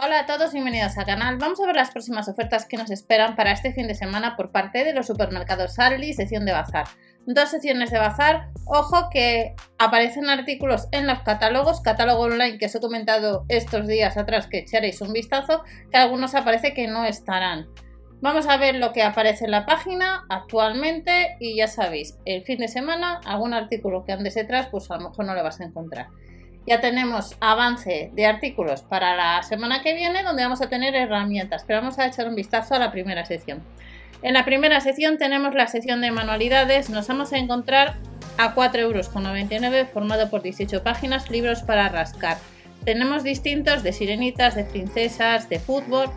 Hola a todos, bienvenidos al canal. Vamos a ver las próximas ofertas que nos esperan para este fin de semana por parte de los supermercados Aldi, sección de bazar. Dos secciones de bazar. Ojo que aparecen artículos en los catálogos, catálogo online que os he comentado estos días atrás que echaréis un vistazo, que algunos aparece que no estarán. Vamos a ver lo que aparece en la página actualmente y ya sabéis, el fin de semana algún artículo que andes detrás pues a lo mejor no le vas a encontrar ya tenemos avance de artículos para la semana que viene donde vamos a tener herramientas, pero vamos a echar un vistazo a la primera sección. En la primera sección tenemos la sección de manualidades, nos vamos a encontrar a 4,99 euros formado por 18 páginas, libros para rascar. Tenemos distintos de sirenitas, de princesas, de fútbol,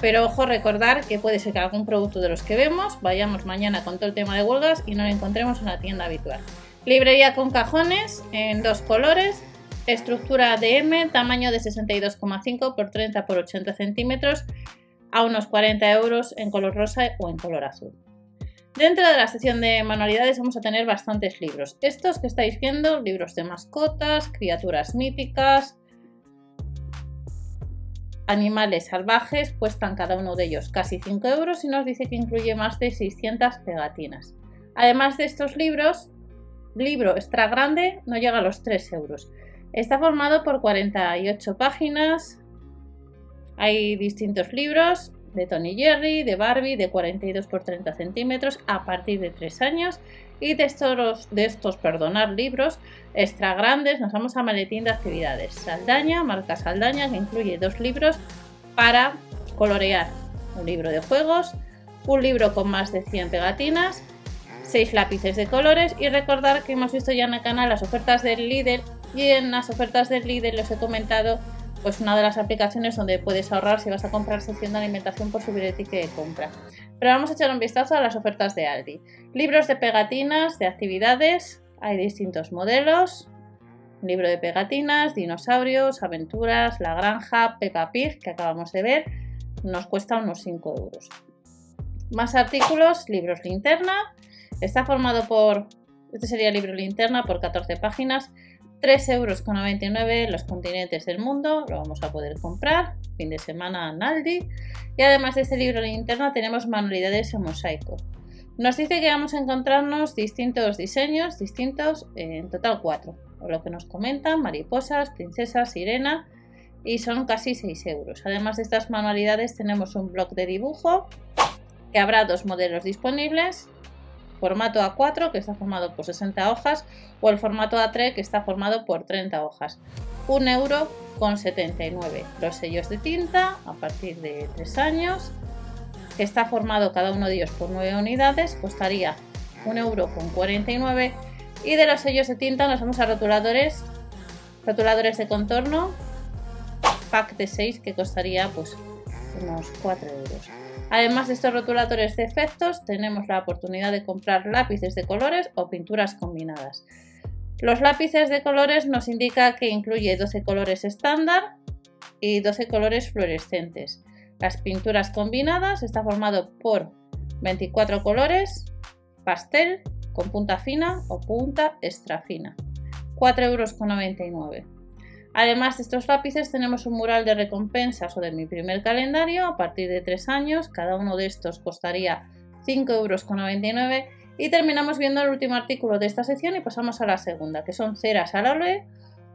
pero ojo recordar que puede ser que algún producto de los que vemos vayamos mañana con todo el tema de huelgas y no lo encontremos en la tienda habitual. Librería con cajones en dos colores, Estructura de M, tamaño de 62,5 por 30 por 80 centímetros, a unos 40 euros en color rosa o en color azul. Dentro de la sección de manualidades vamos a tener bastantes libros. Estos que estáis viendo, libros de mascotas, criaturas míticas, animales salvajes, cuestan cada uno de ellos casi 5 euros y nos dice que incluye más de 600 pegatinas. Además de estos libros, libro extra grande no llega a los 3 euros. Está formado por 48 páginas. Hay distintos libros de Tony Jerry, de Barbie, de 42 por 30 centímetros a partir de 3 años. Y de estos, de estos perdonar, libros extra grandes nos vamos a maletín de actividades. Saldaña, marca Saldaña, que incluye dos libros para colorear. Un libro de juegos, un libro con más de 100 pegatinas, 6 lápices de colores y recordar que hemos visto ya en el canal las ofertas del líder y en las ofertas del líder les he comentado pues una de las aplicaciones donde puedes ahorrar si vas a comprar sección de alimentación por subir el de compra. Pero vamos a echar un vistazo a las ofertas de Aldi. Libros de pegatinas, de actividades, hay distintos modelos. Libro de pegatinas, dinosaurios, aventuras, la granja, Peppa Pig, que acabamos de ver, nos cuesta unos 5 euros. Más artículos, libros linterna. Está formado por, este sería el libro linterna por 14 páginas 3,99 euros los continentes del mundo, lo vamos a poder comprar, fin de semana en Aldi. Y además de este libro de interna tenemos manualidades en mosaico. Nos dice que vamos a encontrarnos distintos diseños, distintos, en total cuatro. O lo que nos comentan, mariposas, princesas, sirena, y son casi 6 euros. Además de estas manualidades tenemos un blog de dibujo, que habrá dos modelos disponibles, formato A4 que está formado por 60 hojas o el formato A3 que está formado por 30 hojas. 1 euro con 79. Los sellos de tinta a partir de 3 años que está formado cada uno de ellos por 9 unidades costaría 1 euro con 49 y de los sellos de tinta nos vamos a rotuladores rotuladores de contorno pack de 6 que costaría pues unos 4 euros Además de estos rotuladores de efectos, tenemos la oportunidad de comprar lápices de colores o pinturas combinadas. Los lápices de colores nos indica que incluye 12 colores estándar y 12 colores fluorescentes. Las pinturas combinadas está formado por 24 colores, pastel con punta fina o punta extra fina. 4,99 euros. Además de estos lápices tenemos un mural de recompensas o de mi primer calendario a partir de 3 años. Cada uno de estos costaría 5,99 euros. Y terminamos viendo el último artículo de esta sección y pasamos a la segunda, que son ceras al óleo,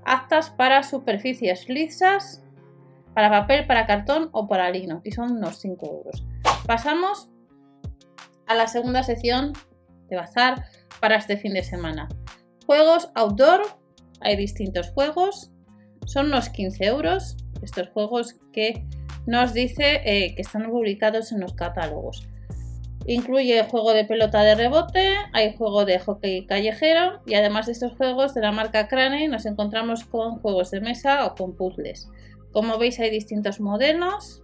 actas para superficies lisas, para papel, para cartón o para lino. Y son unos 5 euros. Pasamos a la segunda sección de bazar para este fin de semana. Juegos outdoor. Hay distintos juegos son unos 15 euros estos juegos que nos dice eh, que están publicados en los catálogos. Incluye juego de pelota de rebote, hay juego de hockey callejero y además de estos juegos de la marca Crane nos encontramos con juegos de mesa o con puzzles. Como veis hay distintos modelos.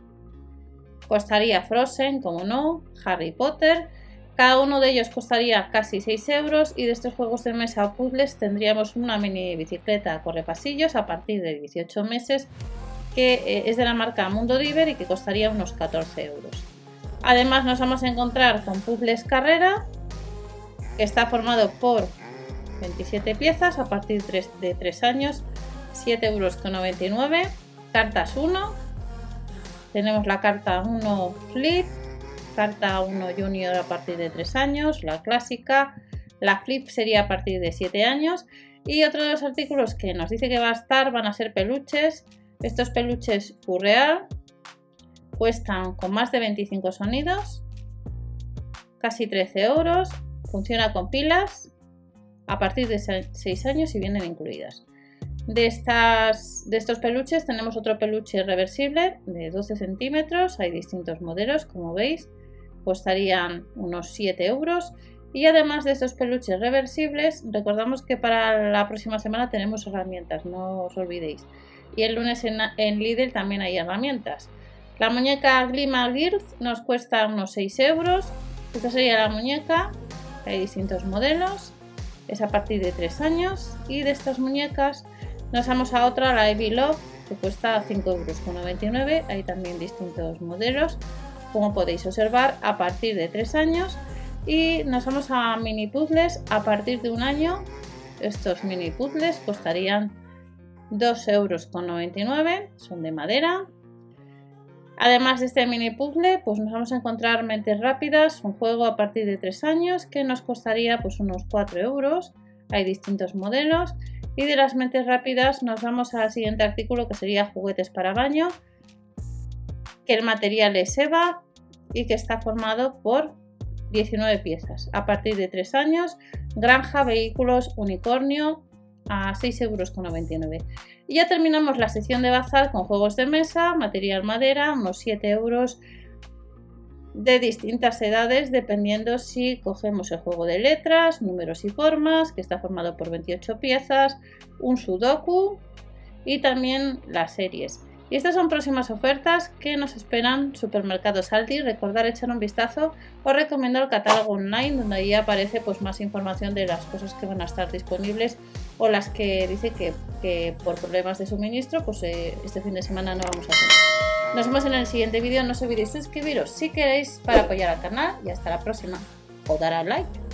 Costaría Frozen, como no, Harry Potter, cada uno de ellos costaría casi 6 euros y de estos juegos de mesa o puzzles tendríamos una mini bicicleta pasillos a partir de 18 meses que eh, es de la marca Mundo Diver y que costaría unos 14 euros. Además nos vamos a encontrar con puzzles carrera que está formado por 27 piezas a partir de 3 años, 7,99 euros. Cartas 1, Tenemos la carta 1 Flip, carta 1 Junior a partir de 3 años, la clásica, la Flip sería a partir de 7 años y otro de los artículos que nos dice que va a estar van a ser peluches. Estos peluches Furreal cuestan con más de 25 sonidos, casi 13 euros, funciona con pilas a partir de 6 años y vienen incluidas. De, estas, de estos peluches tenemos otro peluche reversible de 12 centímetros, hay distintos modelos como veis, costarían unos 7 euros y además de estos peluches reversibles, recordamos que para la próxima semana tenemos herramientas, no os olvidéis. Y el lunes en, en Lidl también hay herramientas. La muñeca Glima Girth nos cuesta unos 6 euros. Esta sería la muñeca, hay distintos modelos, es a partir de 3 años. Y de estas muñecas nos vamos a otra, la Evie Love, que cuesta 5,99 euros. Hay también distintos modelos, como podéis observar, a partir de 3 años. Y nos vamos a mini puzzles a partir de un año. Estos mini puzzles costarían 2,99 euros, son de madera. Además de este mini puzzle, pues nos vamos a encontrar Mentes Rápidas, un juego a partir de 3 años que nos costaría pues unos 4 euros. Hay distintos modelos. Y de las mentes rápidas nos vamos al siguiente artículo que sería juguetes para baño, que el material es EVA y que está formado por 19 piezas. A partir de 3 años, granja, vehículos, unicornio a 6,99 euros. Y ya terminamos la sección de bazar con juegos de mesa, material madera, unos 7 euros de distintas edades dependiendo si cogemos el juego de letras, números y formas, que está formado por 28 piezas, un sudoku y también las series. Y estas son próximas ofertas que nos esperan Supermercados Aldi. Recordar echar un vistazo. Os recomiendo el catálogo online donde ahí aparece pues, más información de las cosas que van a estar disponibles o las que dice que, por problemas de suministro pues eh, este fin de semana no vamos a hacer. Nos vemos en el siguiente vídeo. No os olvidéis suscribiros si queréis para apoyar al canal y hasta la próxima. O dar a like.